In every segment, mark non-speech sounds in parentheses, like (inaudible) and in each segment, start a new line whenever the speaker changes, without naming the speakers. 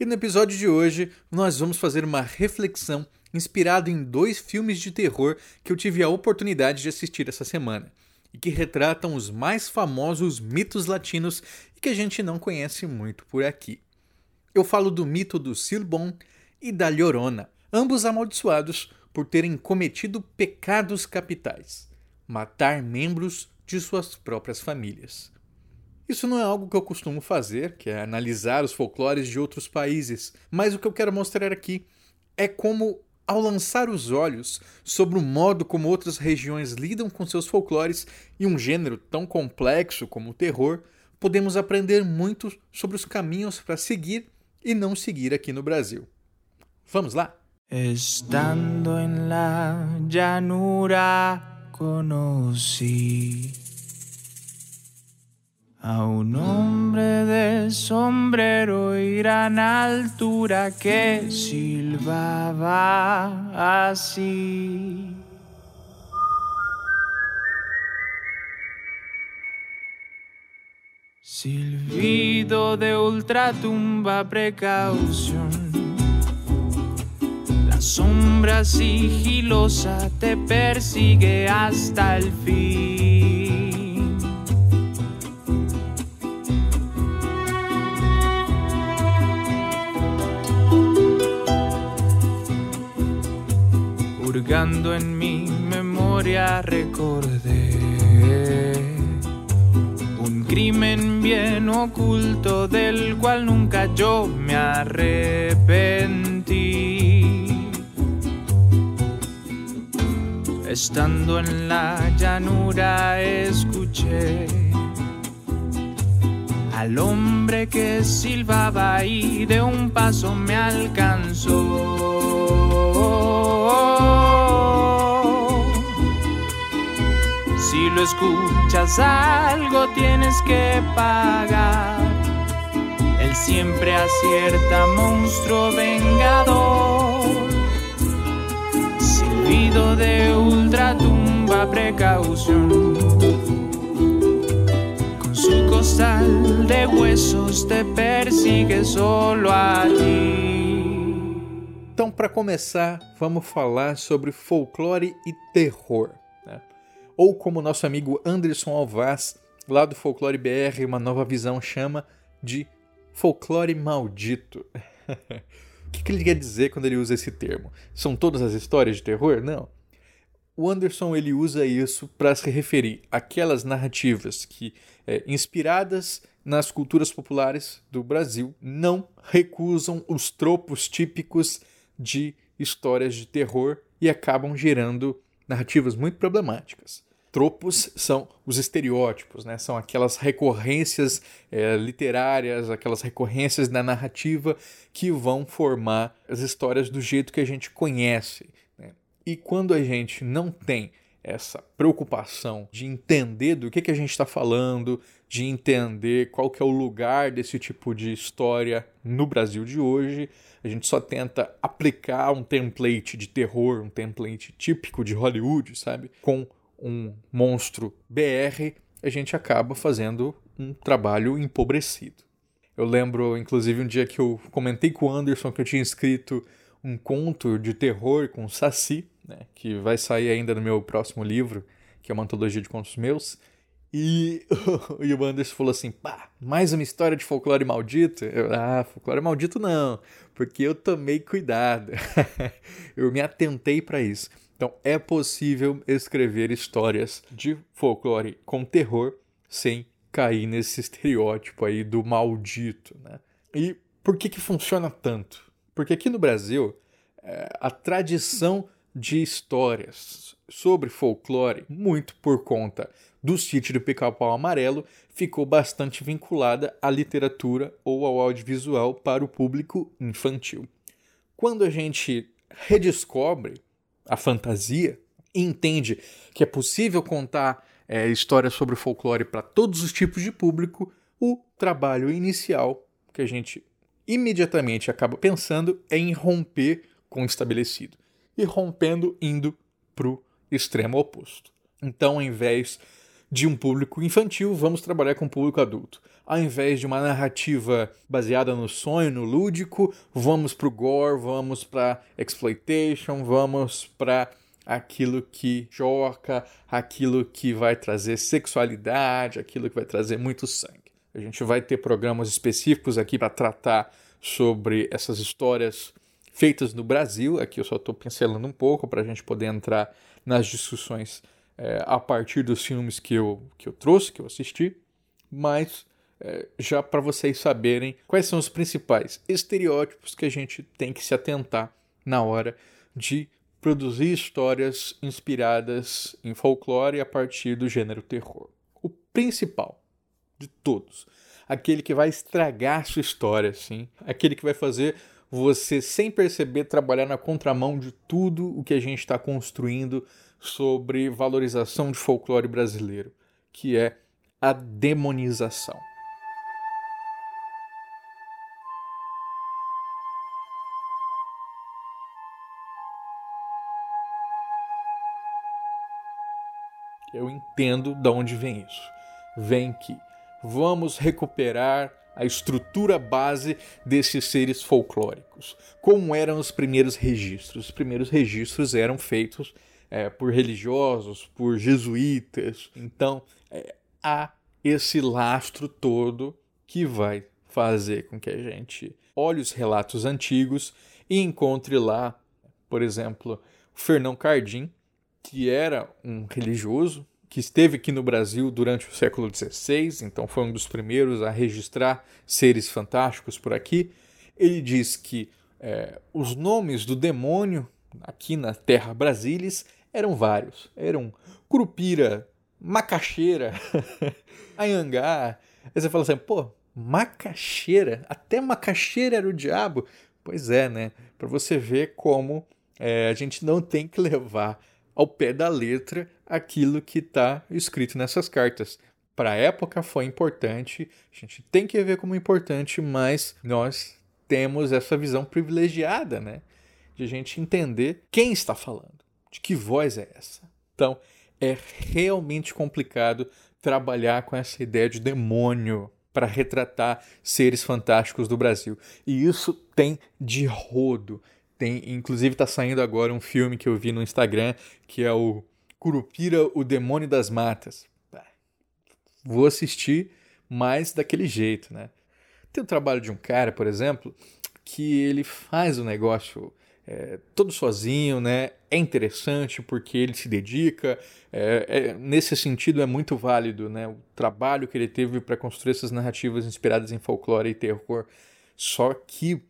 E no episódio de hoje, nós vamos fazer uma reflexão inspirada em dois filmes de terror que eu tive a oportunidade de assistir essa semana e que retratam os mais famosos mitos latinos e que a gente não conhece muito por aqui. Eu falo do mito do Silbon e da Llorona, ambos amaldiçoados por terem cometido pecados capitais, matar membros de suas próprias famílias. Isso não é algo que eu costumo fazer, que é analisar os folclores de outros países, mas o que eu quero mostrar aqui é como, ao lançar os olhos sobre o modo como outras regiões lidam com seus folclores e um gênero tão complexo como o terror, podemos aprender muito sobre os caminhos para seguir e não seguir aqui no Brasil. Vamos lá?
Estando la llanura a un hombre de sombrero y gran altura que silbaba así. Silbido de ultratumba precaución. La sombra sigilosa te persigue hasta el fin. Hurgando en mi memoria recordé un crimen bien oculto del cual nunca yo me arrepentí. Estando en la llanura escuché al hombre que silbaba y de un paso me alcanzó. Si lo escuchas algo tienes que pagar. Él siempre acierta monstruo vengador. Silbido de ultratumba precaución. Costal de huesos te persigue solo a ti.
Então, para começar, vamos falar sobre folclore e terror. né? Ou como nosso amigo Anderson Alvaz, lá do Folclore BR, uma nova visão chama de folclore maldito. (laughs) o que, que ele quer dizer quando ele usa esse termo? São todas as histórias de terror? Não. O Anderson ele usa isso para se referir àquelas narrativas que, é, inspiradas nas culturas populares do Brasil, não recusam os tropos típicos de histórias de terror e acabam gerando narrativas muito problemáticas. Tropos são os estereótipos, né? são aquelas recorrências é, literárias, aquelas recorrências na narrativa que vão formar as histórias do jeito que a gente conhece. E quando a gente não tem essa preocupação de entender do que, que a gente está falando, de entender qual que é o lugar desse tipo de história no Brasil de hoje, a gente só tenta aplicar um template de terror, um template típico de Hollywood, sabe? Com um monstro BR, a gente acaba fazendo um trabalho empobrecido. Eu lembro, inclusive, um dia que eu comentei com o Anderson que eu tinha escrito um conto de terror com Saci, né, que vai sair ainda no meu próximo livro, que é uma antologia de contos meus. E, (laughs) e o Anderson falou assim: pá, mais uma história de folclore maldito? Eu, ah, folclore maldito não, porque eu tomei cuidado. (laughs) eu me atentei para isso. Então, é possível escrever histórias de folclore com terror sem cair nesse estereótipo aí do maldito, né? E por que que funciona tanto? Porque aqui no Brasil, é, a tradição de histórias sobre folclore, muito por conta do sítio do Pica-Pau Amarelo, ficou bastante vinculada à literatura ou ao audiovisual para o público infantil. Quando a gente redescobre a fantasia e entende que é possível contar é, histórias sobre folclore para todos os tipos de público, o trabalho inicial que a gente imediatamente acaba pensando é em romper com o estabelecido e rompendo indo para o extremo oposto. Então, ao invés de um público infantil, vamos trabalhar com o público adulto. Ao invés de uma narrativa baseada no sonho, no lúdico, vamos para o gore, vamos para exploitation, vamos para aquilo que choca, aquilo que vai trazer sexualidade, aquilo que vai trazer muito sangue. A gente vai ter programas específicos aqui para tratar sobre essas histórias feitas no Brasil. Aqui eu só estou pincelando um pouco para a gente poder entrar nas discussões é, a partir dos filmes que eu, que eu trouxe, que eu assisti, mas é, já para vocês saberem quais são os principais estereótipos que a gente tem que se atentar na hora de produzir histórias inspiradas em folclore a partir do gênero terror. O principal de todos, aquele que vai estragar sua história, assim, aquele que vai fazer você, sem perceber, trabalhar na contramão de tudo o que a gente está construindo sobre valorização de folclore brasileiro, que é a demonização. Eu entendo de onde vem isso. Vem que vamos recuperar a estrutura base desses seres folclóricos. Como eram os primeiros registros? Os primeiros registros eram feitos é, por religiosos, por jesuítas. Então, é, há esse lastro todo que vai fazer com que a gente olhe os relatos antigos e encontre lá, por exemplo, Fernão Cardim, que era um religioso que esteve aqui no Brasil durante o século XVI, então foi um dos primeiros a registrar seres fantásticos por aqui. Ele diz que é, os nomes do demônio aqui na terra Brasilis eram vários. Eram Curupira, Macaxeira, (laughs) Anhangá. Aí você fala assim, pô, Macaxeira? Até Macaxeira era o diabo? Pois é, né? Para você ver como é, a gente não tem que levar ao pé da letra aquilo que está escrito nessas cartas. Para a época foi importante, a gente tem que ver como importante, mas nós temos essa visão privilegiada, né? De a gente entender quem está falando, de que voz é essa. Então, é realmente complicado trabalhar com essa ideia de demônio para retratar seres fantásticos do Brasil. E isso tem de rodo. Tem, inclusive está saindo agora um filme que eu vi no Instagram, que é o Curupira, o Demônio das Matas. Vou assistir, mas daquele jeito, né? Tem o trabalho de um cara, por exemplo, que ele faz o negócio é, todo sozinho, né? É interessante porque ele se dedica. É, é, nesse sentido, é muito válido, né? O trabalho que ele teve para construir essas narrativas inspiradas em folclore e terror. Só que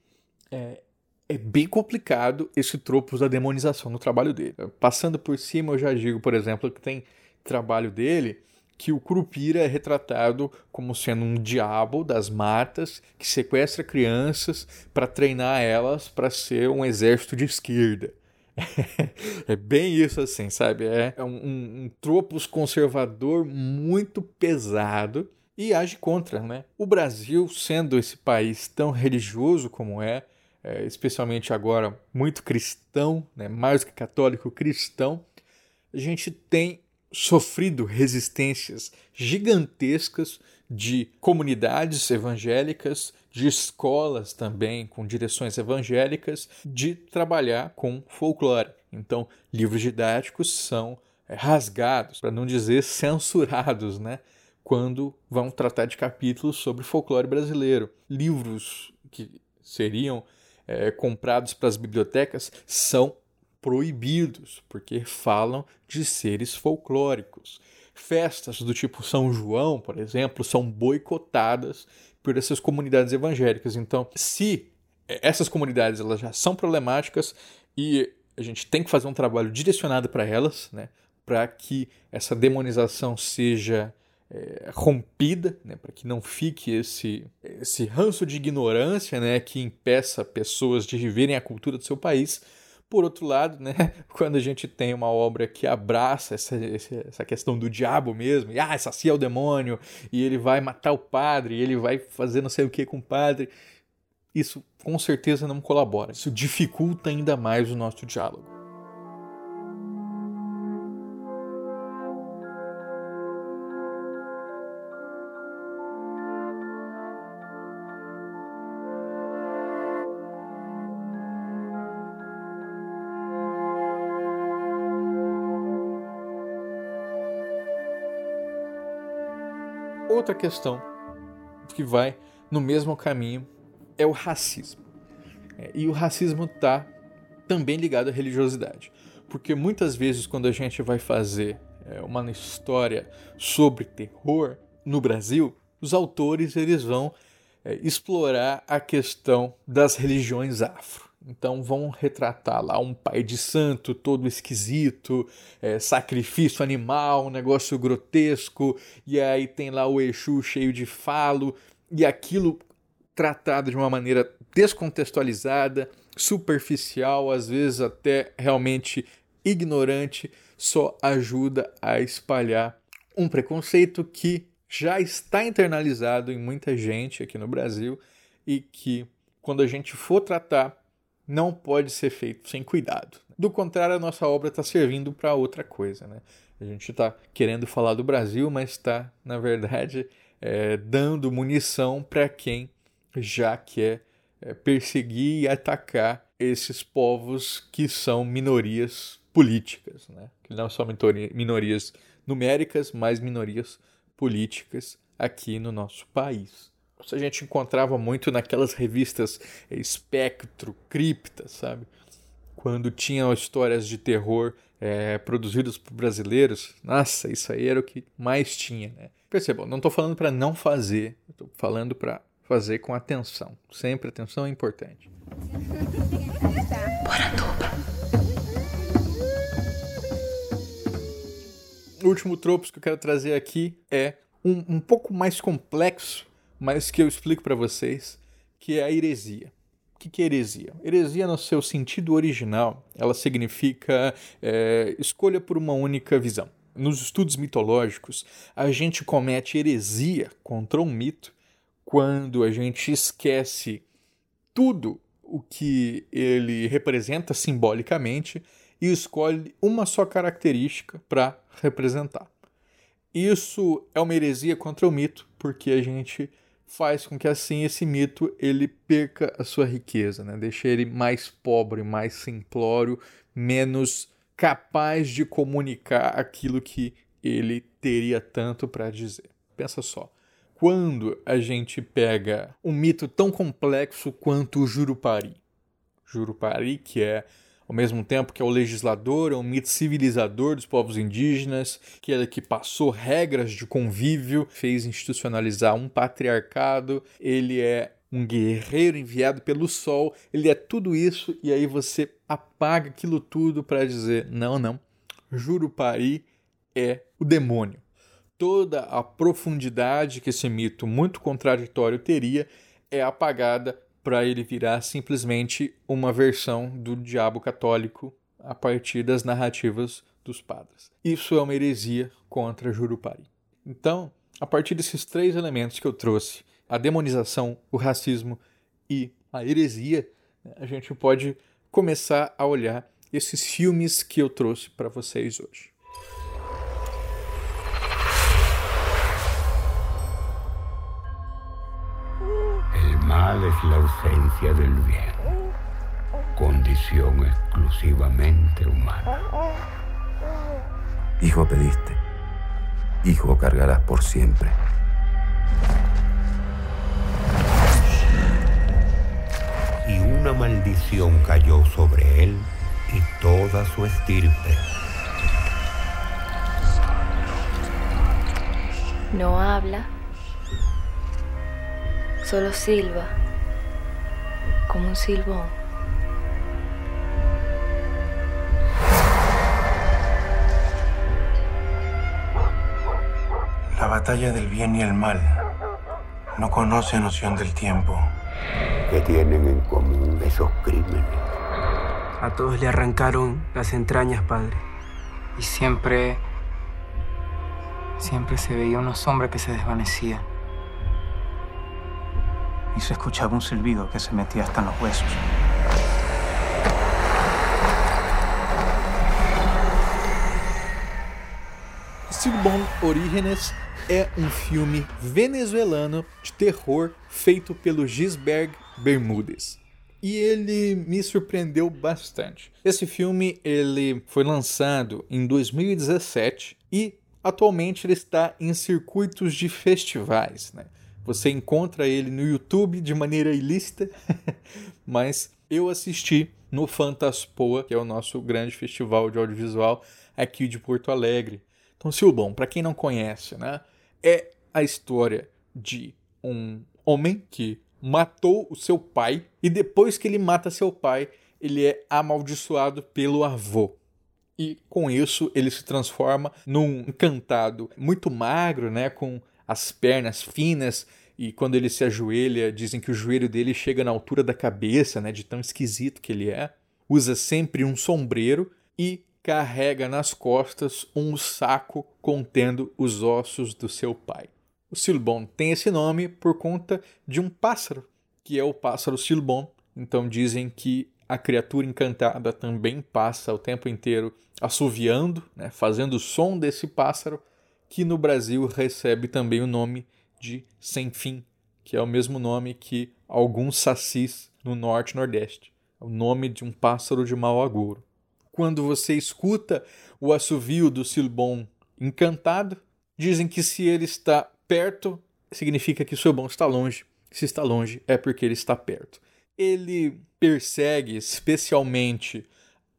é, bem complicado esse tropo da demonização no trabalho dele. Passando por cima, eu já digo, por exemplo, que tem trabalho dele que o Curupira é retratado como sendo um diabo das matas que sequestra crianças para treinar elas para ser um exército de esquerda. (laughs) é bem isso assim, sabe? É um, um tropos conservador muito pesado e age contra, né? O Brasil, sendo esse país tão religioso como é, é, especialmente agora muito cristão, né, mais que católico, cristão, a gente tem sofrido resistências gigantescas de comunidades evangélicas, de escolas também com direções evangélicas, de trabalhar com folclore. Então, livros didáticos são é, rasgados, para não dizer censurados, né? Quando vão tratar de capítulos sobre folclore brasileiro. Livros que seriam é, comprados para as bibliotecas são proibidos, porque falam de seres folclóricos. Festas do tipo São João, por exemplo, são boicotadas por essas comunidades evangélicas. Então, se essas comunidades elas já são problemáticas e a gente tem que fazer um trabalho direcionado para elas, né? Para que essa demonização seja é, rompida, né? Para que não fique esse, esse ranço de ignorância, né? Que impeça pessoas de viverem a cultura do seu país. Por outro lado, né, (laughs) quando a gente tem uma obra que abraça essa, essa questão do diabo mesmo, e ah, essa é o demônio, e ele vai matar o padre, e ele vai fazer não sei o que com o padre, isso com certeza não colabora. Isso dificulta ainda mais o nosso diálogo. Outra questão que vai no mesmo caminho é o racismo. É, e o racismo está também ligado à religiosidade. Porque muitas vezes, quando a gente vai fazer é, uma história sobre terror no Brasil, os autores eles vão é, explorar a questão das religiões afro. Então vão retratar lá um pai de santo todo esquisito, é, sacrifício animal, um negócio grotesco, e aí tem lá o Exu cheio de falo, e aquilo tratado de uma maneira descontextualizada, superficial, às vezes até realmente ignorante, só ajuda a espalhar um preconceito que já está internalizado em muita gente aqui no Brasil e que, quando a gente for tratar, não pode ser feito sem cuidado. Do contrário, a nossa obra está servindo para outra coisa. Né? A gente está querendo falar do Brasil, mas está, na verdade, é, dando munição para quem já quer é, perseguir e atacar esses povos que são minorias políticas, né? que não são minorias numéricas, mas minorias políticas aqui no nosso país. Isso a gente encontrava muito naquelas revistas é, Espectro, Cripta, sabe? Quando tinham histórias de terror é, produzidas por brasileiros, nossa, isso aí era o que mais tinha, né? Percebam, não estou falando para não fazer, estou falando para fazer com atenção. Sempre atenção é importante. O último tropo que eu quero trazer aqui é um, um pouco mais complexo, mas que eu explico para vocês, que é a heresia. O que é heresia? Heresia, no seu sentido original, ela significa é, escolha por uma única visão. Nos estudos mitológicos, a gente comete heresia contra um mito quando a gente esquece tudo o que ele representa simbolicamente e escolhe uma só característica para representar. Isso é uma heresia contra o mito, porque a gente faz com que assim esse mito ele perca a sua riqueza, né? deixa ele mais pobre, mais simplório, menos capaz de comunicar aquilo que ele teria tanto para dizer. Pensa só, quando a gente pega um mito tão complexo quanto o Jurupari. Jurupari, que é ao mesmo tempo que é o legislador, é um mito civilizador dos povos indígenas, que é que passou regras de convívio, fez institucionalizar um patriarcado, ele é um guerreiro enviado pelo sol, ele é tudo isso e aí você apaga aquilo tudo para dizer: não, não, Jurupari é o demônio. Toda a profundidade que esse mito muito contraditório teria é apagada para ele virar simplesmente uma versão do diabo católico a partir das narrativas dos padres. Isso é uma heresia contra Jurupari. Então, a partir desses três elementos que eu trouxe, a demonização, o racismo e a heresia, a gente pode começar a olhar esses filmes que eu trouxe para vocês hoje.
Mal es la ausencia del bien, condición exclusivamente humana.
Hijo pediste, hijo cargarás por siempre.
Y una maldición cayó sobre él y toda su estirpe.
No habla Solo silba, como un silbo.
La batalla del bien y el mal no conoce noción del tiempo.
¿Qué tienen en común esos crímenes?
A todos le arrancaron las entrañas, padre. Y siempre, siempre se veía una sombra que se desvanecía.
Y se escuchaba un silbido que se metía hasta en los huesos.
Stillborn Orígenes é um filme venezuelano de terror feito pelo Gisberg Bermúdez. E ele me surpreendeu bastante. Esse filme ele foi lançado em 2017 e atualmente ele está em circuitos de festivais. Né? Você encontra ele no YouTube de maneira ilícita, (laughs) mas eu assisti no Fantaspoa, que é o nosso grande festival de audiovisual aqui de Porto Alegre. Então, Silbon, para quem não conhece, né, é a história de um homem que matou o seu pai e depois que ele mata seu pai, ele é amaldiçoado pelo avô. E com isso ele se transforma num encantado muito magro, né, com as pernas finas e quando ele se ajoelha, dizem que o joelho dele chega na altura da cabeça, né, de tão esquisito que ele é. Usa sempre um sombreiro e carrega nas costas um saco contendo os ossos do seu pai. O Silbon tem esse nome por conta de um pássaro, que é o pássaro Silbon. Então dizem que a criatura encantada também passa o tempo inteiro assoviando, né, fazendo o som desse pássaro, que no Brasil recebe também o nome de Sem Fim, que é o mesmo nome que alguns sacis no norte e nordeste. É o nome de um pássaro de mau agouro quando você escuta o assovio do Silbon encantado, dizem que se ele está perto, significa que o Silbon está longe. Se está longe, é porque ele está perto. Ele persegue especialmente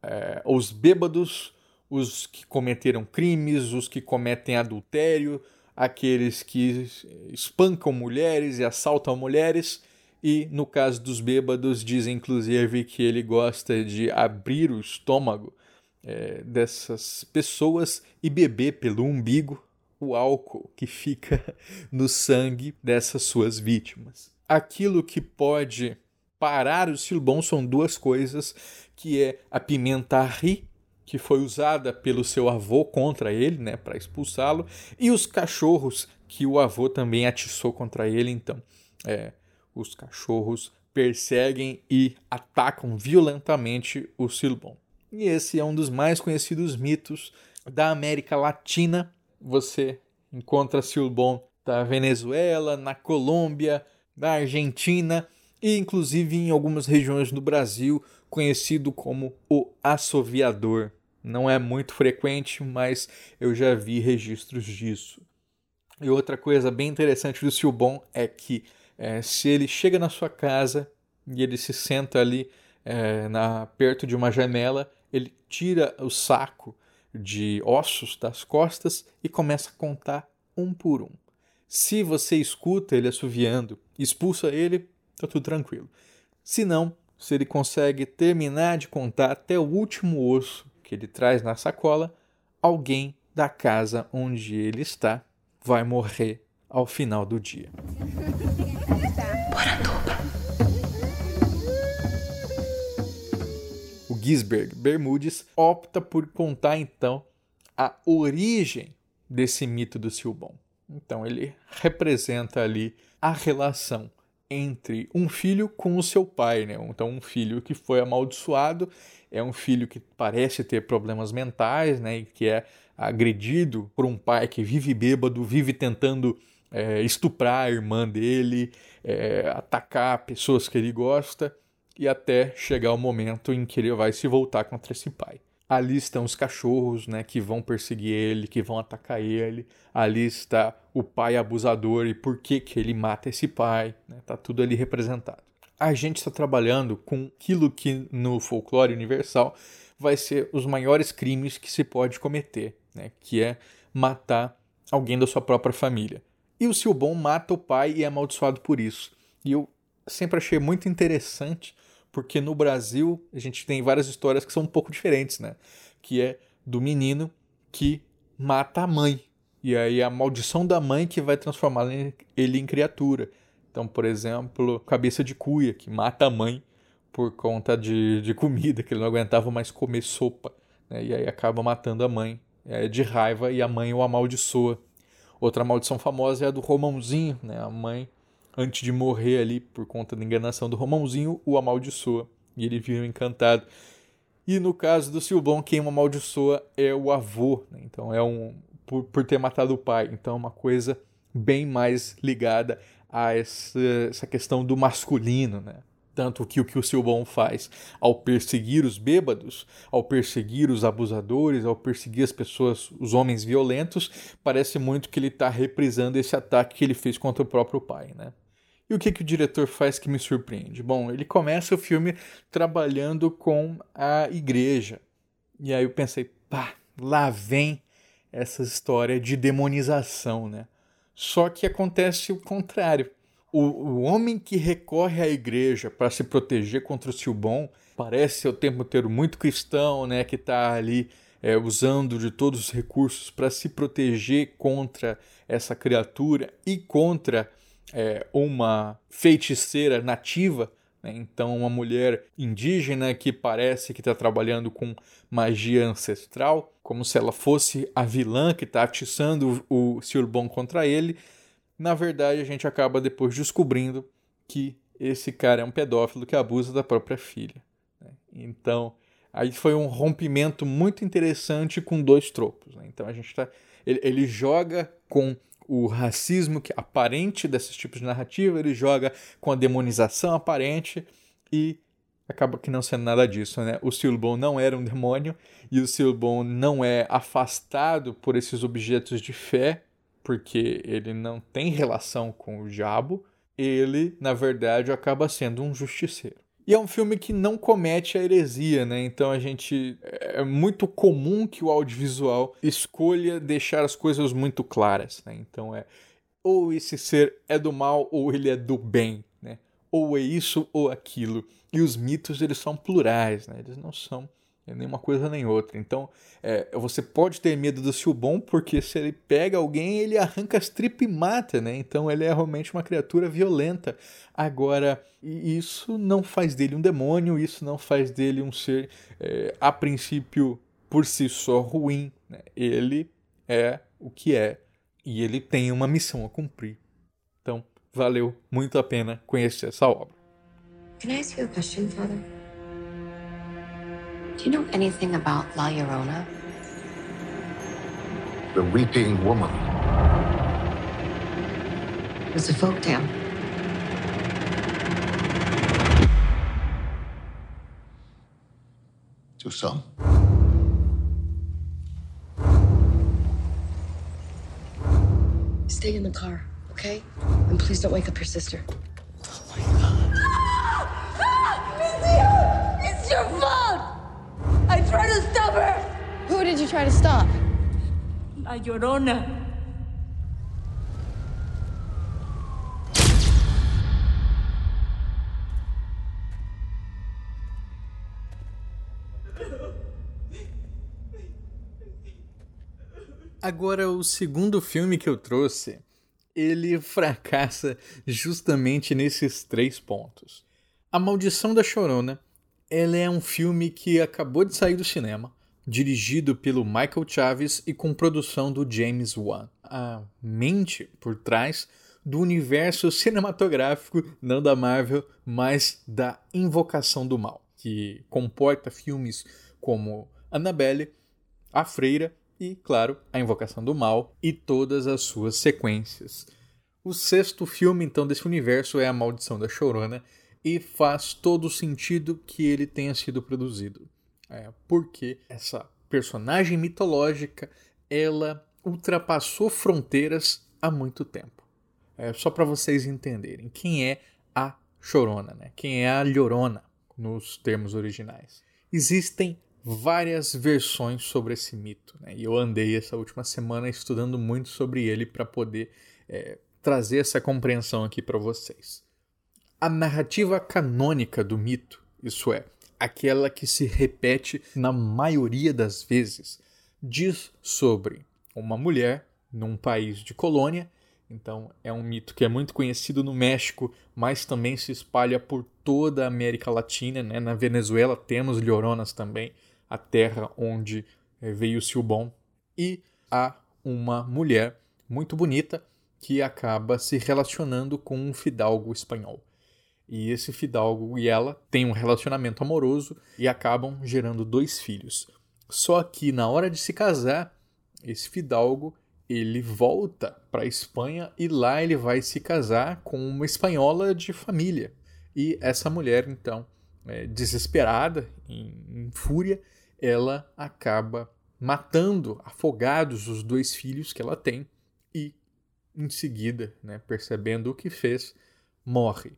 é, os bêbados, os que cometeram crimes, os que cometem adultério, aqueles que espancam mulheres e assaltam mulheres e no caso dos bêbados, diz inclusive que ele gosta de abrir o estômago é, dessas pessoas e beber pelo umbigo o álcool que fica (laughs) no sangue dessas suas vítimas. Aquilo que pode parar o silbão são duas coisas, que é a pimenta ri, que foi usada pelo seu avô contra ele, né, para expulsá-lo, e os cachorros que o avô também atiçou contra ele, então, é, os cachorros perseguem e atacam violentamente o Silbon. E esse é um dos mais conhecidos mitos da América Latina. Você encontra Silbon da Venezuela, na Colômbia, na Argentina e inclusive em algumas regiões do Brasil, conhecido como o assoviador. Não é muito frequente, mas eu já vi registros disso. E outra coisa bem interessante do Silbon é que é, se ele chega na sua casa e ele se senta ali é, na, perto de uma janela, ele tira o saco de ossos das costas e começa a contar um por um. Se você escuta ele assoviando, expulsa ele, tá tudo tranquilo. Se não, se ele consegue terminar de contar até o último osso que ele traz na sacola, alguém da casa onde ele está vai morrer ao final do dia. O Gisberg Bermudes opta por contar então a origem desse mito do Silbon. Então ele representa ali a relação entre um filho com o seu pai, né? Então um filho que foi amaldiçoado é um filho que parece ter problemas mentais, né? E que é agredido por um pai que vive bêbado, vive tentando é, estuprar a irmã dele, é, atacar pessoas que ele gosta e até chegar o momento em que ele vai se voltar contra esse pai. Ali estão os cachorros, né, que vão perseguir ele, que vão atacar ele. Ali está o pai abusador e por que que ele mata esse pai, né? Tá tudo ali representado. A gente está trabalhando com aquilo que no folclore universal vai ser os maiores crimes que se pode cometer, né? Que é matar alguém da sua própria família. E o Silbon mata o pai e é amaldiçoado por isso. E eu sempre achei muito interessante, porque no Brasil a gente tem várias histórias que são um pouco diferentes, né? Que é do menino que mata a mãe. E aí a maldição da mãe que vai transformar ele em criatura. Então, por exemplo, cabeça de cuia, que mata a mãe por conta de, de comida, que ele não aguentava mais comer sopa. Né? E aí acaba matando a mãe é, de raiva e a mãe o amaldiçoa. Outra maldição famosa é a do Romãozinho, né? A mãe, antes de morrer ali por conta da enganação do Romãozinho, o amaldiçoa. E ele vira encantado. E no caso do Silbon, quem o amaldiçoa é o avô. Né? Então é um. Por, por ter matado o pai. Então é uma coisa bem mais ligada a essa, essa questão do masculino, né? Tanto que o que o Silbon faz ao perseguir os bêbados, ao perseguir os abusadores, ao perseguir as pessoas, os homens violentos, parece muito que ele está reprisando esse ataque que ele fez contra o próprio pai, né? E o que, que o diretor faz que me surpreende? Bom, ele começa o filme trabalhando com a igreja. E aí eu pensei, pá, lá vem essa história de demonização, né? Só que acontece o contrário o, o homem que recorre à igreja para se proteger contra o Silbon parece o tempo inteiro muito cristão, né, que está ali é, usando de todos os recursos para se proteger contra essa criatura e contra é, uma feiticeira nativa. Né? Então, uma mulher indígena que parece que está trabalhando com magia ancestral, como se ela fosse a vilã que está atiçando o Silbon contra ele na verdade, a gente acaba depois descobrindo que esse cara é um pedófilo que abusa da própria filha. Né? Então, aí foi um rompimento muito interessante com dois tropos. Né? Então, a gente tá. Ele, ele joga com o racismo que aparente desses tipos de narrativa, ele joga com a demonização aparente e acaba que não sendo nada disso, né? O Silbon não era um demônio e o Silbon não é afastado por esses objetos de fé porque ele não tem relação com o diabo, ele, na verdade, acaba sendo um justiceiro. E é um filme que não comete a heresia, né? Então a gente. É muito comum que o audiovisual escolha deixar as coisas muito claras, né? Então é. Ou esse ser é do mal ou ele é do bem, né? Ou é isso ou aquilo. E os mitos, eles são plurais, né? Eles não são é nem uma coisa nem outra. Então, é, você pode ter medo do Silbon, porque se ele pega alguém, ele arranca as tripas e mata, né? Então, ele é realmente uma criatura violenta. Agora, isso não faz dele um demônio, isso não faz dele um ser, é, a princípio, por si só ruim. Né? Ele é o que é e ele tem uma missão a cumprir. Então, valeu muito a pena conhecer essa obra.
Can I ask you a question, Father? Do you know anything about La Llorona?
The Weeping Woman.
It's a folk tale.
To some.
Stay in the car, okay? And please don't wake up your sister. Oh my God! Ah!
It's your fault! I tried to stop her! Who did you try to stop? La Llorona.
Agora, o segundo filme que eu trouxe, ele fracassa justamente nesses três pontos. A Maldição da Chorona, ela é um filme que acabou de sair do cinema, dirigido pelo Michael Chaves e com produção do James Wan. A mente por trás do universo cinematográfico, não da Marvel, mas da Invocação do Mal, que comporta filmes como Annabelle, A Freira e, claro, A Invocação do Mal e todas as suas sequências. O sexto filme, então, desse universo é A Maldição da Chorona e faz todo sentido que ele tenha sido produzido. É, porque essa personagem mitológica ela ultrapassou fronteiras há muito tempo. É, só para vocês entenderem quem é a Chorona, né? quem é a Llorona nos termos originais. Existem várias versões sobre esse mito. Né? E eu andei essa última semana estudando muito sobre ele para poder é, trazer essa compreensão aqui para vocês. A narrativa canônica do mito, isso é, aquela que se repete na maioria das vezes, diz sobre uma mulher num país de colônia. Então é um mito que é muito conhecido no México, mas também se espalha por toda a América Latina. Né? Na Venezuela temos Lloronas também, a terra onde eh, veio o Silbon. E há uma mulher muito bonita que acaba se relacionando com um fidalgo espanhol. E esse fidalgo e ela têm um relacionamento amoroso e acabam gerando dois filhos. Só que na hora de se casar, esse fidalgo ele volta para a Espanha e lá ele vai se casar com uma espanhola de família. E essa mulher, então, é, desesperada, em, em fúria, ela acaba matando afogados os dois filhos que ela tem e, em seguida, né, percebendo o que fez, morre.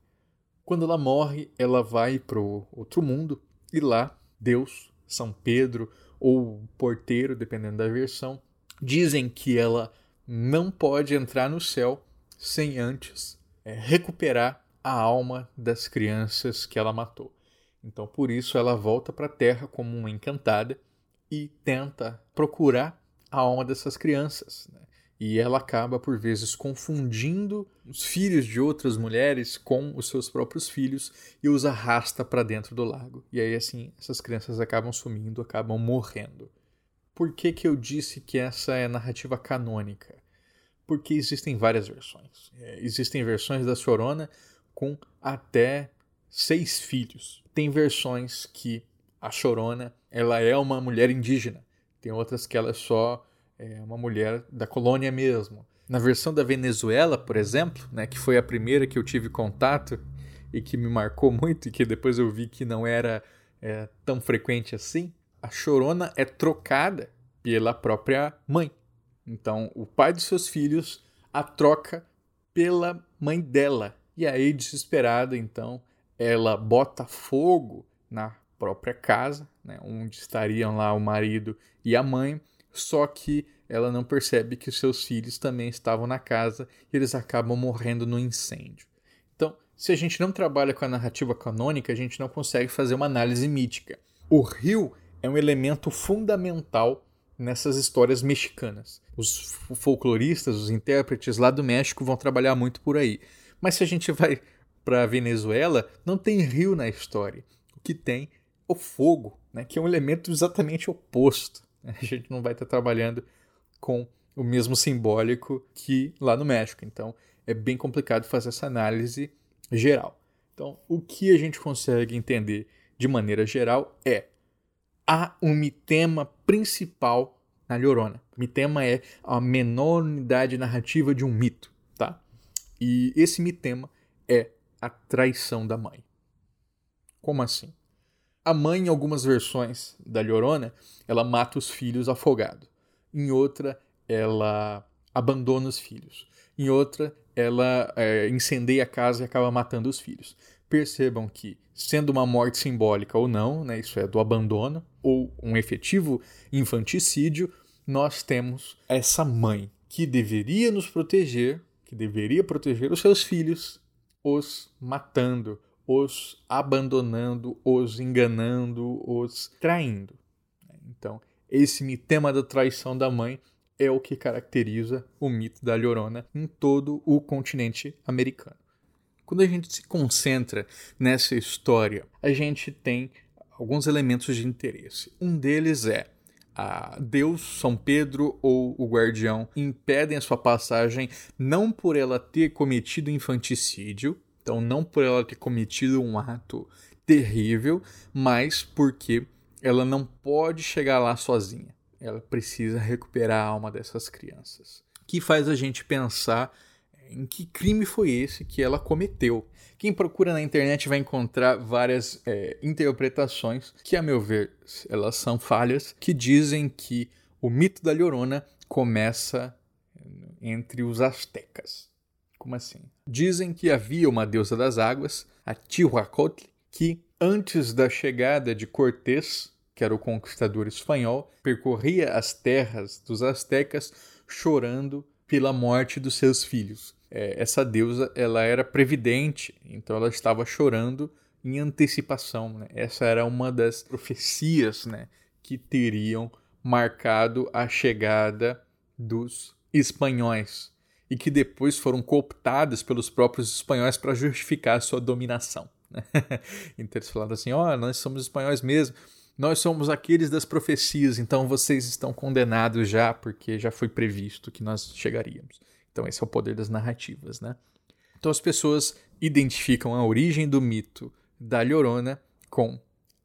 Quando ela morre, ela vai para o outro mundo e lá Deus, São Pedro ou porteiro, dependendo da versão, dizem que ela não pode entrar no céu sem antes é, recuperar a alma das crianças que ela matou. Então, por isso, ela volta para a Terra como uma encantada e tenta procurar a alma dessas crianças. Né? E ela acaba, por vezes, confundindo os filhos de outras mulheres com os seus próprios filhos e os arrasta para dentro do lago. E aí, assim, essas crianças acabam sumindo, acabam morrendo. Por que, que eu disse que essa é narrativa canônica? Porque existem várias versões. É, existem versões da Chorona com até seis filhos. Tem versões que a Chorona ela é uma mulher indígena. Tem outras que ela é só é, uma mulher da colônia mesmo. Na versão da Venezuela, por exemplo, né, que foi a primeira que eu tive contato e que me marcou muito e que depois eu vi que não era é, tão frequente assim, a chorona é trocada pela própria mãe. Então, o pai dos seus filhos a troca pela mãe dela. E aí, desesperada, então, ela bota fogo na própria casa, né, onde estariam lá o marido e a mãe, só que ela não percebe que seus filhos também estavam na casa e eles acabam morrendo no incêndio. Então, se a gente não trabalha com a narrativa canônica, a gente não consegue fazer uma análise mítica. O rio é um elemento fundamental nessas histórias mexicanas. Os folcloristas, os intérpretes lá do México vão trabalhar muito por aí. Mas se a gente vai para a Venezuela, não tem rio na história. O que tem o fogo, né, que é um elemento exatamente oposto. (laughs) A gente não vai estar trabalhando com o mesmo simbólico que lá no México. Então é bem complicado fazer essa análise geral. Então, o que a gente consegue entender de maneira geral é há um mitema principal na Llorona. Mitema é a menor unidade narrativa de um mito, tá? E esse mitema é a traição da mãe. Como assim? A mãe, em algumas versões da Llorona, ela mata os filhos afogado. Em outra, ela abandona os filhos. Em outra, ela é, incendeia a casa e acaba matando os filhos. Percebam que, sendo uma morte simbólica ou não, né, isso é do abandono, ou um efetivo infanticídio, nós temos essa mãe que deveria nos proteger, que deveria proteger os seus filhos, os matando, os abandonando, os enganando, os traindo. Então, esse tema da traição da mãe é o que caracteriza o mito da Llorona em todo o continente americano. Quando a gente se concentra nessa história, a gente tem alguns elementos de interesse. Um deles é a Deus, São Pedro ou o guardião impedem a sua passagem não por ela ter cometido infanticídio, então, não por ela ter cometido um ato terrível, mas porque ela não pode chegar lá sozinha. Ela precisa recuperar a alma dessas crianças. Que faz a gente pensar em que crime foi esse que ela cometeu. Quem procura na internet vai encontrar várias é, interpretações que, a meu ver, elas são falhas, que dizem que o mito da Llorona começa entre os astecas. Como assim? Dizem que havia uma deusa das águas, a Tihuacotl, que antes da chegada de Cortés, que era o conquistador espanhol, percorria as terras dos astecas chorando pela morte dos seus filhos. É, essa deusa ela era previdente, então ela estava chorando em antecipação. Né? Essa era uma das profecias né, que teriam marcado a chegada dos
espanhóis e que depois foram cooptadas pelos próprios espanhóis para justificar sua dominação. Né? (laughs) então eles falaram assim: ó, oh, nós somos espanhóis mesmo, nós somos aqueles das profecias, então vocês estão condenados já, porque já foi previsto que nós chegaríamos. Então esse é o poder das narrativas, né? Então as pessoas identificam a origem do mito da Llorona com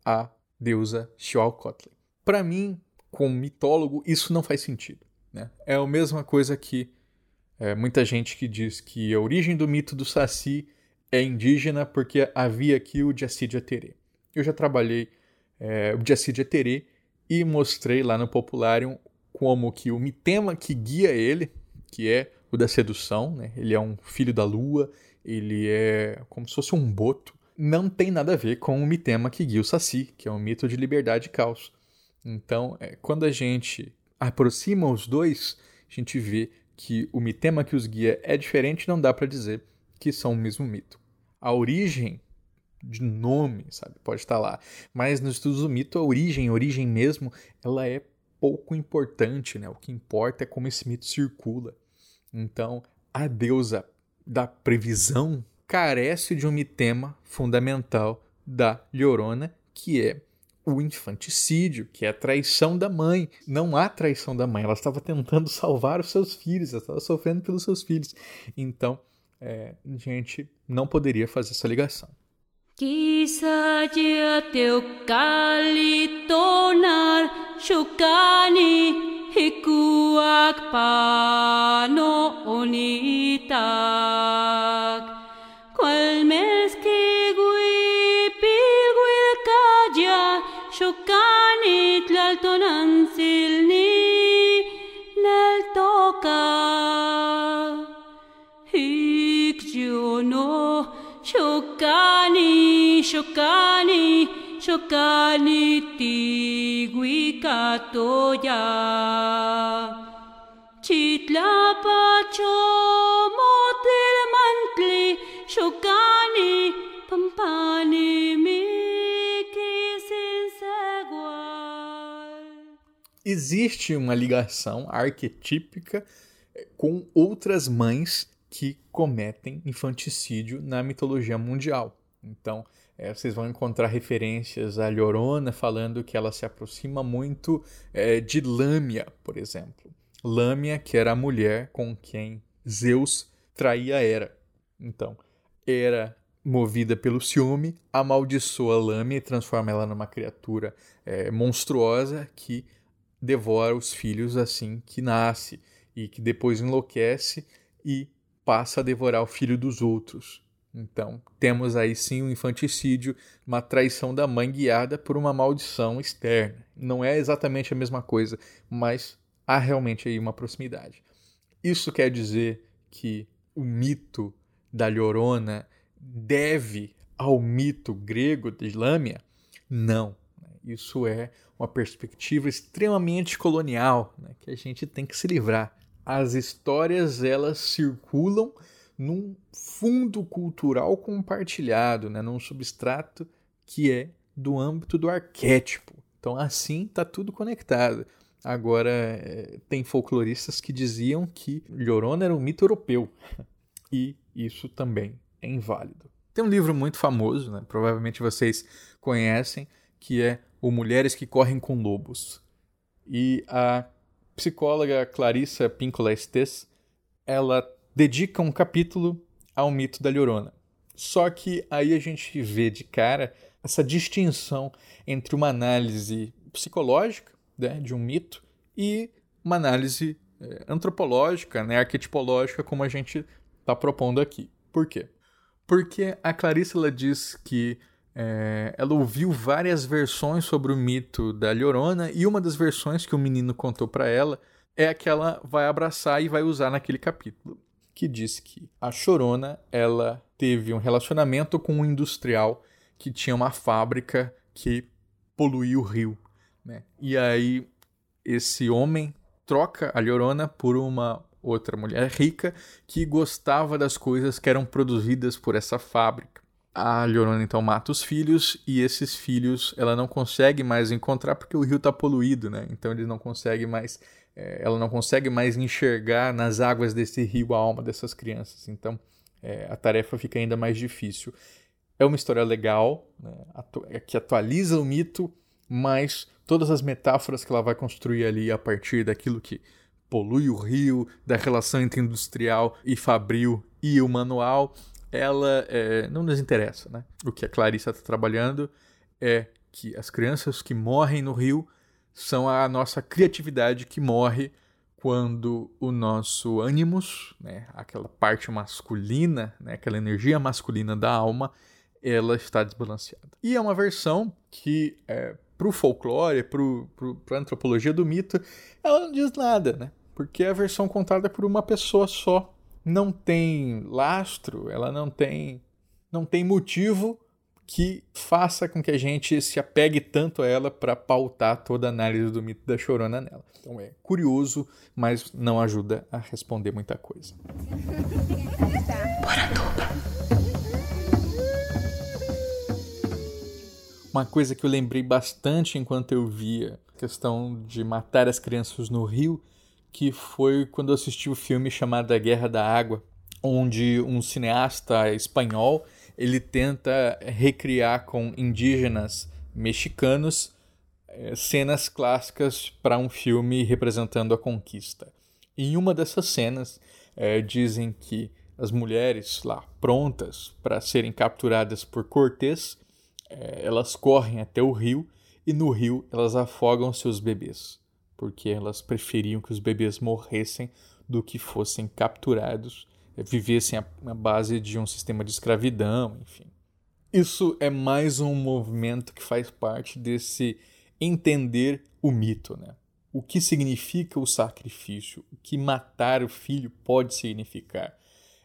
a deusa Xiaocotli. Para mim, como mitólogo, isso não faz sentido. Né? É a mesma coisa que é, muita gente que diz que a origem do mito do Saci é indígena porque havia aqui o Jaci Aterê. Eu já trabalhei é, o Jaci Aterê e mostrei lá no Popularium como que o mitema que guia ele, que é o da sedução, né? ele é um filho da lua, ele é como se fosse um boto, não tem nada a ver com o mitema que guia o Saci, que é um mito de liberdade e caos. Então, é, quando a gente aproxima os dois, a gente vê que o mitema que os guia é diferente, não dá para dizer que são o mesmo mito. A origem de nome, sabe, pode estar lá, mas nos estudos do mito, a origem, a origem mesmo, ela é pouco importante, né? O que importa é como esse mito circula. Então, a deusa da previsão carece de um mitema fundamental da Llorona, que é o infanticídio, que é a traição da mãe. Não há traição da mãe, ela estava tentando salvar os seus filhos, ela estava sofrendo pelos seus filhos. Então, é, a gente não poderia fazer essa ligação. pano
katoya chitlapacho motil mantli shokani pampani Existe uma ligação arquetípica com outras mães que cometem infanticídio na mitologia mundial. Então, é, vocês vão encontrar referências a Llorona falando que ela se aproxima muito é, de Lâmia, por exemplo. Lâmia, que era a mulher com quem Zeus traía Hera. Então, Hera, movida pelo ciúme, amaldiçoa Lâmia e transforma ela numa criatura é, monstruosa que devora os filhos assim que nasce e que depois enlouquece e passa a devorar o filho dos outros. Então, temos aí sim um infanticídio, uma traição da mãe guiada por uma maldição externa. Não é exatamente a mesma coisa, mas há realmente aí uma proximidade. Isso quer dizer que o mito da Llorona deve ao mito grego de Lâmia? Não. Isso é uma perspectiva extremamente colonial né, que a gente tem que se livrar. As histórias elas circulam num fundo cultural compartilhado, né, num substrato que é do âmbito do arquétipo. Então, assim, está tudo conectado. Agora, é, tem folcloristas que diziam que Llorona era um mito europeu, (laughs) e isso também é inválido. Tem um livro muito famoso, né, provavelmente vocês conhecem, que é O Mulheres que Correm com Lobos. E a psicóloga Clarissa Pinkola Estes, ela dedica um capítulo ao mito da Llorona. Só que aí a gente vê de cara essa distinção entre uma análise psicológica né, de um mito e uma análise é, antropológica, né, arquetipológica, como a gente está propondo aqui. Por quê? Porque a Clarice ela diz que é, ela ouviu várias versões sobre o mito da Llorona e uma das versões que o menino contou para ela é a que ela vai abraçar e vai usar naquele capítulo que diz que a Chorona ela teve um relacionamento com um industrial que tinha uma fábrica que poluía o rio. Né? E aí esse homem troca a Llorona por uma outra mulher rica que gostava das coisas que eram produzidas por essa fábrica. A Llorona então mata os filhos e esses filhos ela não consegue mais encontrar porque o rio está poluído, né? Então ele não consegue mais, é, ela não consegue mais enxergar nas águas desse rio a alma dessas crianças. Então é, a tarefa fica ainda mais difícil. É uma história legal, né? É que atualiza o mito, mas todas as metáforas que ela vai construir ali a partir daquilo que polui o rio, da relação entre industrial e fabril e o manual, ela é, não nos interessa. Né? O que a Clarissa está trabalhando é que as crianças que morrem no rio são a nossa criatividade que morre quando o nosso ânimos, né, aquela parte masculina, né, aquela energia masculina da alma, ela está desbalanceada. E é uma versão que, é, para o folclore, para a antropologia do mito, ela não diz nada, né? Porque é a versão contada por uma pessoa só não tem lastro, ela não tem, não tem motivo que faça com que a gente se apegue tanto a ela para pautar toda a análise do mito da chorona nela. Então é curioso, mas não ajuda a responder muita coisa. Uma coisa que eu lembrei bastante enquanto eu via a questão de matar as crianças no rio que foi quando eu assisti o filme chamado A Guerra da Água, onde um cineasta espanhol ele tenta recriar com indígenas mexicanos eh, cenas clássicas para um filme representando a conquista. Em uma dessas cenas, é, dizem que as mulheres lá prontas para serem capturadas por Cortés, é, elas correm até o rio e no rio elas afogam seus bebês porque elas preferiam que os bebês morressem do que fossem capturados, eh, vivessem à base de um sistema de escravidão, enfim. Isso é mais um movimento que faz parte desse entender o mito, né? O que significa o sacrifício? O que matar o filho pode significar?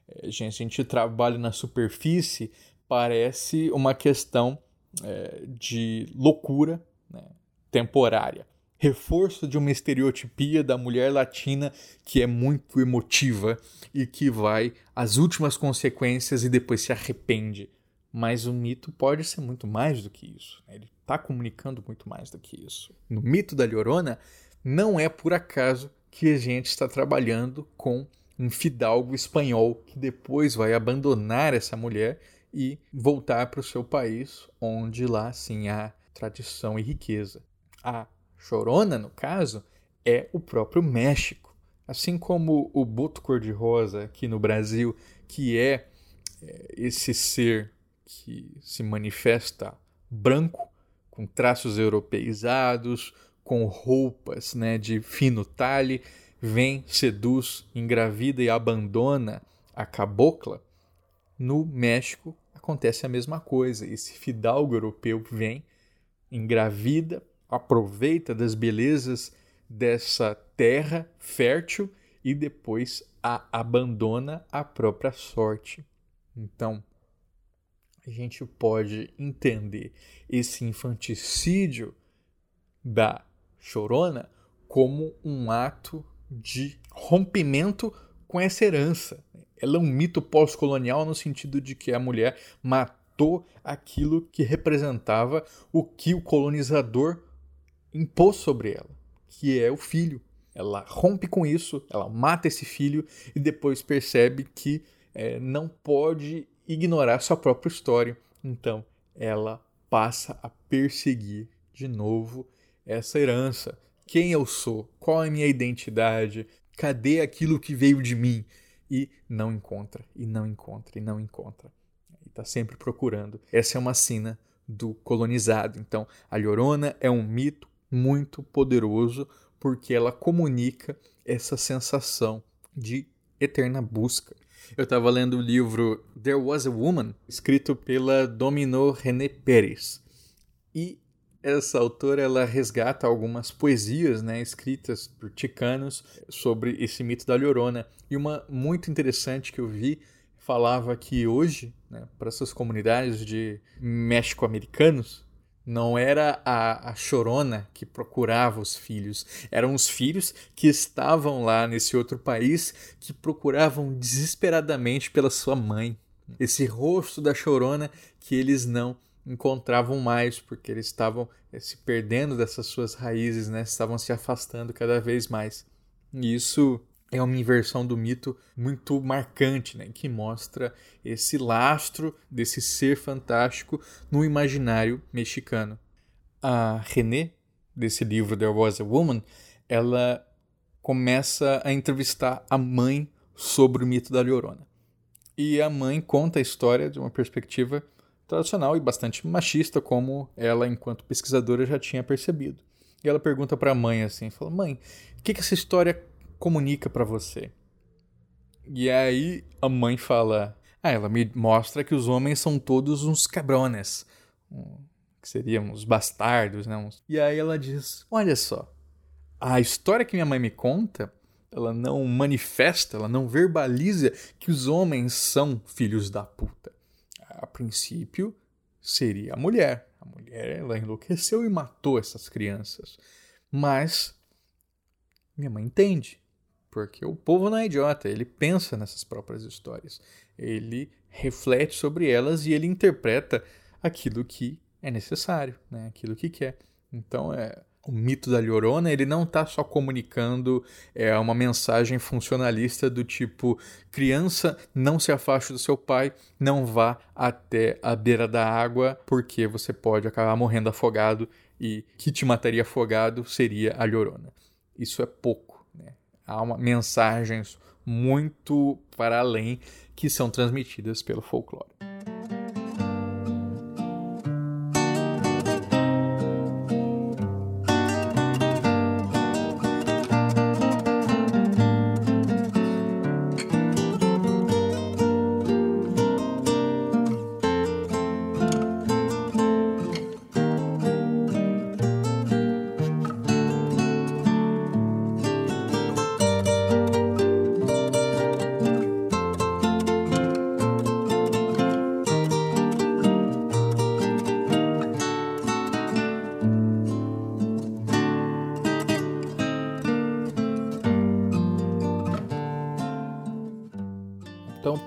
É, gente, a gente trabalha na superfície, parece uma questão é, de loucura né, temporária reforço de uma estereotipia da mulher latina que é muito emotiva e que vai às últimas consequências e depois se arrepende. Mas o mito pode ser muito mais do que isso. Né? Ele está comunicando muito mais do que isso. No mito da Llorona, não é por acaso que a gente está trabalhando com um fidalgo espanhol que depois vai abandonar essa mulher e voltar para o seu país, onde lá sim há tradição e riqueza. A Chorona, no caso, é o próprio México. Assim como o boto cor-de-rosa aqui no Brasil, que é, é esse ser que se manifesta branco, com traços europeizados, com roupas né, de fino talhe, vem, seduz, engravida e abandona a cabocla. No México acontece a mesma coisa. Esse fidalgo europeu vem, engravida, aproveita das belezas dessa terra fértil e depois a abandona à própria sorte. Então, a gente pode entender esse infanticídio da chorona como um ato de rompimento com essa herança. Ela é um mito pós-colonial no sentido de que a mulher matou aquilo que representava o que o colonizador impôs sobre ela, que é o filho. Ela rompe com isso, ela mata esse filho e depois percebe que é, não pode ignorar sua própria história. Então ela passa a perseguir de novo essa herança. Quem eu sou? Qual é a minha identidade? Cadê aquilo que veio de mim? E não encontra, e não encontra, e não encontra. E está sempre procurando. Essa é uma sina do colonizado. Então, a Llorona é um mito muito poderoso porque ela comunica essa sensação de eterna busca. Eu estava lendo o livro There Was a Woman, escrito pela Domino René Pérez. E essa autora ela resgata algumas poesias né, escritas por ticanos sobre esse mito da Llorona. E uma muito interessante que eu vi falava que hoje, né, para essas comunidades de México-americanos, não era a, a chorona que procurava os filhos, eram os filhos que estavam lá nesse outro país que procuravam desesperadamente pela sua mãe. esse rosto da chorona que eles não encontravam mais, porque eles estavam eh, se perdendo dessas suas raízes, né? estavam se afastando cada vez mais. E isso é uma inversão do mito muito marcante, né? que mostra esse lastro desse ser fantástico no imaginário mexicano. A René, desse livro There Was a Woman, ela começa a entrevistar a mãe sobre o mito da Llorona. E a mãe conta a história de uma perspectiva tradicional e bastante machista, como ela, enquanto pesquisadora, já tinha percebido. E ela pergunta para a mãe assim, fala: "Mãe, o que, que essa história comunica para você?" E aí a mãe fala: "Ah, ela me mostra que os homens são todos uns cabrones, que seriam os bastardos, né? E aí ela diz: "Olha só, a história que minha mãe me conta ela não manifesta, ela não verbaliza que os homens são filhos da puta a princípio, seria a mulher. A mulher ela enlouqueceu e matou essas crianças. Mas minha mãe entende, porque o povo não é idiota, ele pensa nessas próprias histórias. Ele reflete sobre elas e ele interpreta aquilo que é necessário, né? aquilo que quer. Então é o mito da Llorona ele não está só comunicando é, uma mensagem funcionalista do tipo criança não se afaste do seu pai, não vá até a beira da água porque você pode acabar morrendo afogado e que te mataria afogado seria a Llorona. Isso é pouco. Há uma, mensagens muito para além que são transmitidas pelo folclore.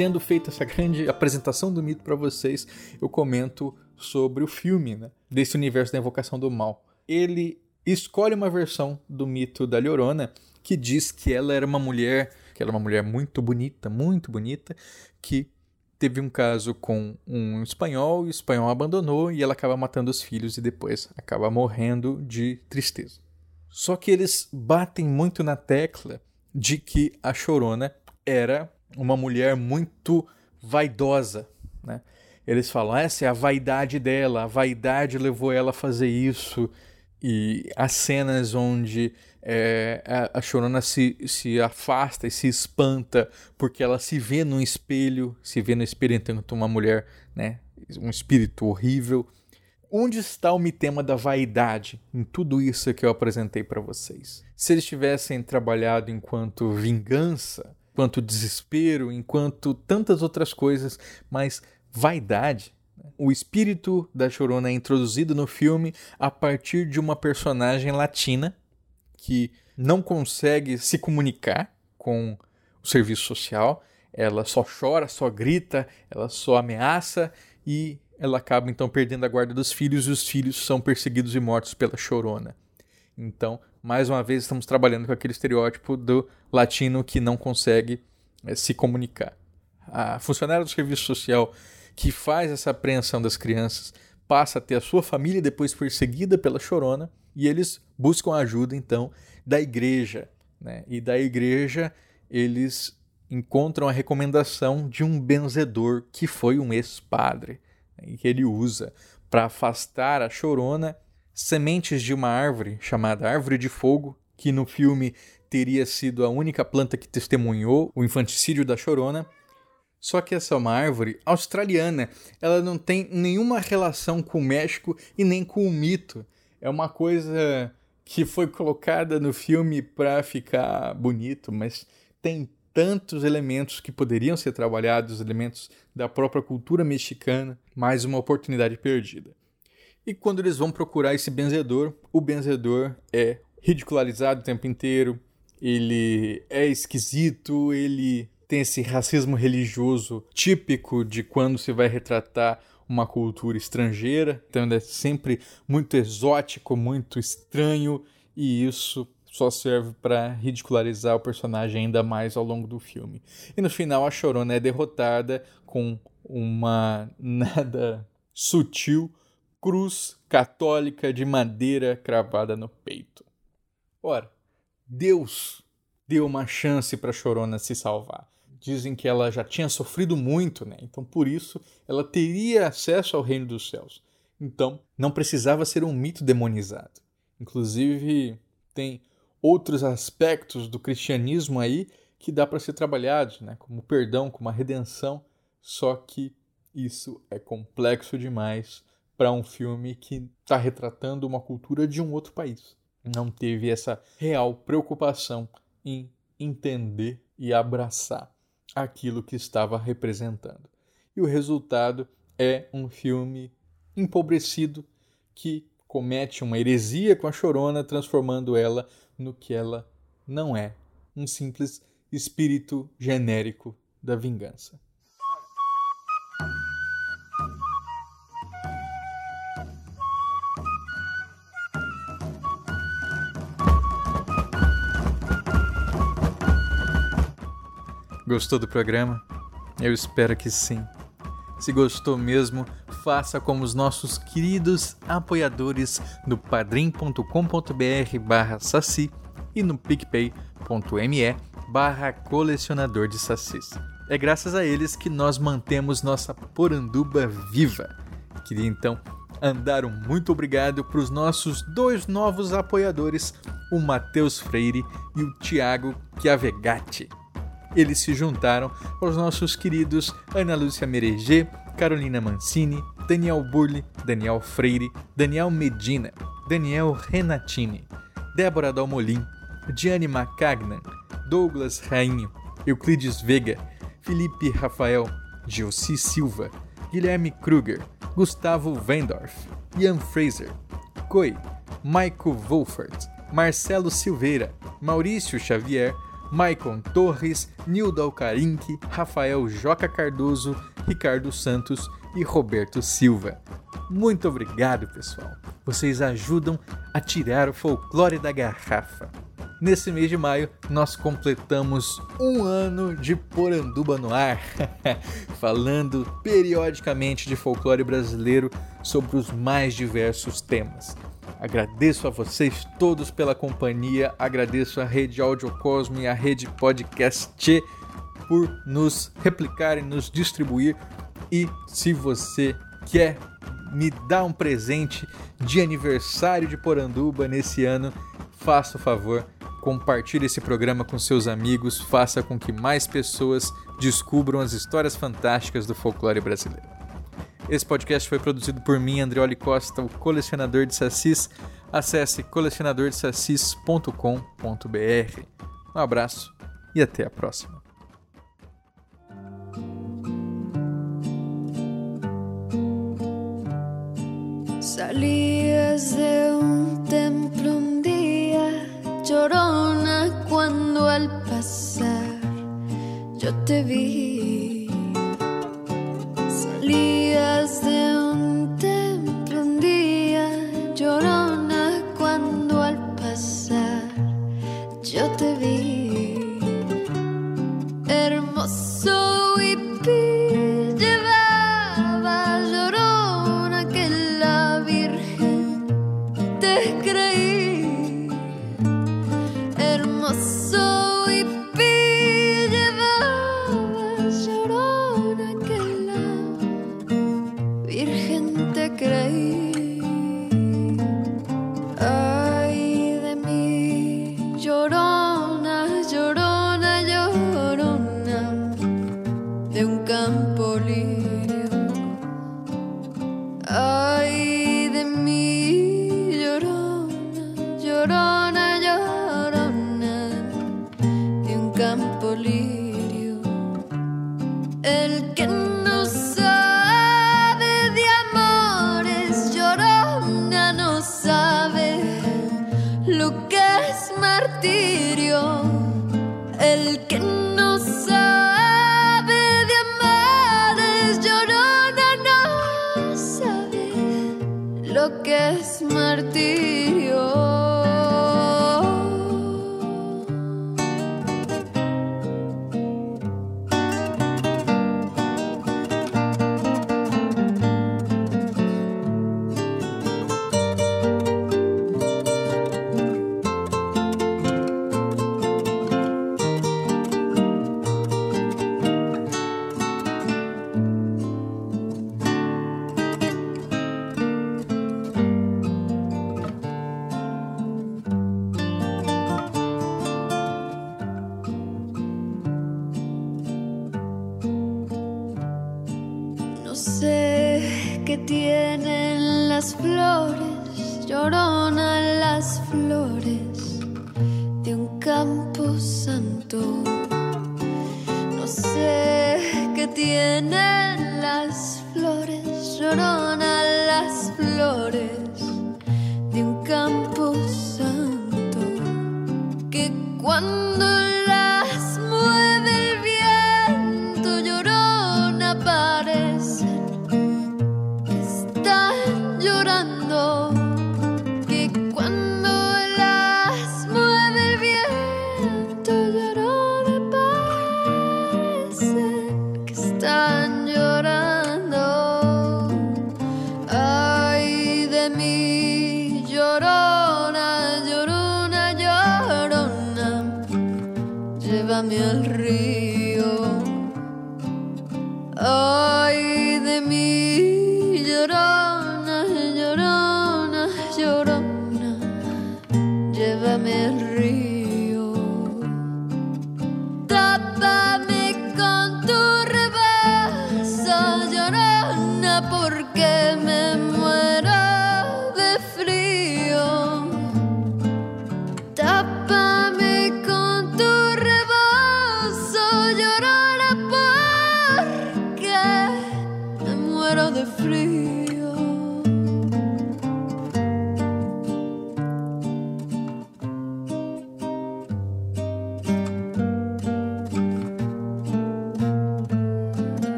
Tendo feito essa grande apresentação do mito para vocês, eu comento sobre o filme né, desse universo da invocação do mal. Ele escolhe uma versão do mito da Llorona que diz que ela era uma mulher, que ela era uma mulher muito bonita, muito bonita, que teve um caso com um espanhol, e o espanhol abandonou e ela acaba matando os filhos e depois acaba morrendo de tristeza. Só que eles batem muito na tecla de que a Chorona era uma mulher muito vaidosa, né? Eles falam, essa é a vaidade dela, a vaidade levou ela a fazer isso. E as cenas onde é, a Chorona se, se afasta e se espanta porque ela se vê no espelho, se vê no espelho enquanto uma mulher, né, um espírito horrível. Onde está o mitema da vaidade em tudo isso que eu apresentei para vocês? Se eles tivessem trabalhado enquanto vingança, enquanto desespero, enquanto tantas outras coisas, mas vaidade. O espírito da Chorona é introduzido no filme a partir de uma personagem latina que não consegue se comunicar com o serviço social, ela só chora, só grita, ela só ameaça e ela acaba então perdendo a guarda dos filhos e os filhos são perseguidos e mortos pela Chorona. Então, mais uma vez, estamos trabalhando com aquele estereótipo do latino que não consegue é, se comunicar. A funcionária do serviço social que faz essa apreensão das crianças passa a ter a sua família depois perseguida pela chorona e eles buscam ajuda então da igreja. Né? E da igreja eles encontram a recomendação de um benzedor que foi um ex-padre né? e que ele usa para afastar a chorona sementes de uma árvore chamada árvore de fogo, que no filme teria sido a única planta que testemunhou o infanticídio da chorona. Só que essa é uma árvore australiana, ela não tem nenhuma relação com o México e nem com o mito. É uma coisa que foi colocada no filme para ficar bonito, mas tem tantos elementos que poderiam ser trabalhados, elementos da própria cultura mexicana, mais uma oportunidade perdida. E quando eles vão procurar esse benzedor, o benzedor é ridicularizado o tempo inteiro, ele é esquisito, ele tem esse racismo religioso típico de quando se vai retratar uma cultura estrangeira, então é sempre muito exótico, muito estranho, e isso só serve para ridicularizar o personagem ainda mais ao longo do filme. E no final a Chorona é derrotada com uma (laughs) nada sutil cruz católica de madeira cravada no peito. Ora, Deus deu uma chance para Chorona se salvar. Dizem que ela já tinha sofrido muito, né? Então por isso ela teria acesso ao reino dos céus. Então não precisava ser um mito demonizado. Inclusive tem outros aspectos do cristianismo aí que dá para ser trabalhados, né? Como perdão, como a redenção. Só que isso é complexo demais para um filme que está retratando uma cultura de um outro país. Não teve essa real preocupação em entender e abraçar aquilo que estava representando. E o resultado é um filme empobrecido que comete uma heresia com a chorona, transformando ela no que ela não é um simples espírito genérico da vingança. Gostou do programa? Eu espero que sim. Se gostou mesmo, faça como os nossos queridos apoiadores no padrim.com.br barra saci e no picpay.me barra colecionador de sacis. É graças a eles que nós mantemos nossa poranduba viva. Queria então andar um muito obrigado para os nossos dois novos apoiadores, o Matheus Freire e o Tiago Chiavegatti eles se juntaram aos nossos queridos Ana Lúcia Mereger, Carolina Mancini, Daniel Burli, Daniel Freire, Daniel Medina, Daniel Renatini, Débora Dalmolin, Diane Macagnan, Douglas Rainho, Euclides Vega, Felipe Rafael, Gilci Silva, Guilherme Kruger, Gustavo Vendorf, Ian Fraser, Coi, Michael Wolfert, Marcelo Silveira, Maurício Xavier, Maicon Torres, Nildo Alcarinque, Rafael Joca Cardoso, Ricardo Santos e Roberto Silva. Muito obrigado, pessoal. Vocês ajudam a tirar o folclore da garrafa. Nesse mês de maio, nós completamos um ano de Poranduba no ar, (laughs) falando periodicamente de folclore brasileiro sobre os mais diversos temas. Agradeço a vocês todos pela companhia, agradeço a Rede Audio Cosmo e a Rede Podcast por nos replicar e nos distribuir. E se você quer me dar um presente de aniversário de Poranduba nesse ano, faça o favor, compartilhe esse programa com seus amigos, faça com que mais pessoas descubram as histórias fantásticas do folclore brasileiro. Esse podcast foi produzido por mim, Andreoli Costa, o colecionador de sacis. Acesse colecionadordesacis.com.br. Um abraço e até a próxima.
Salías de un templo un día, llorona, cuando al pasar yo te vi. Salías de un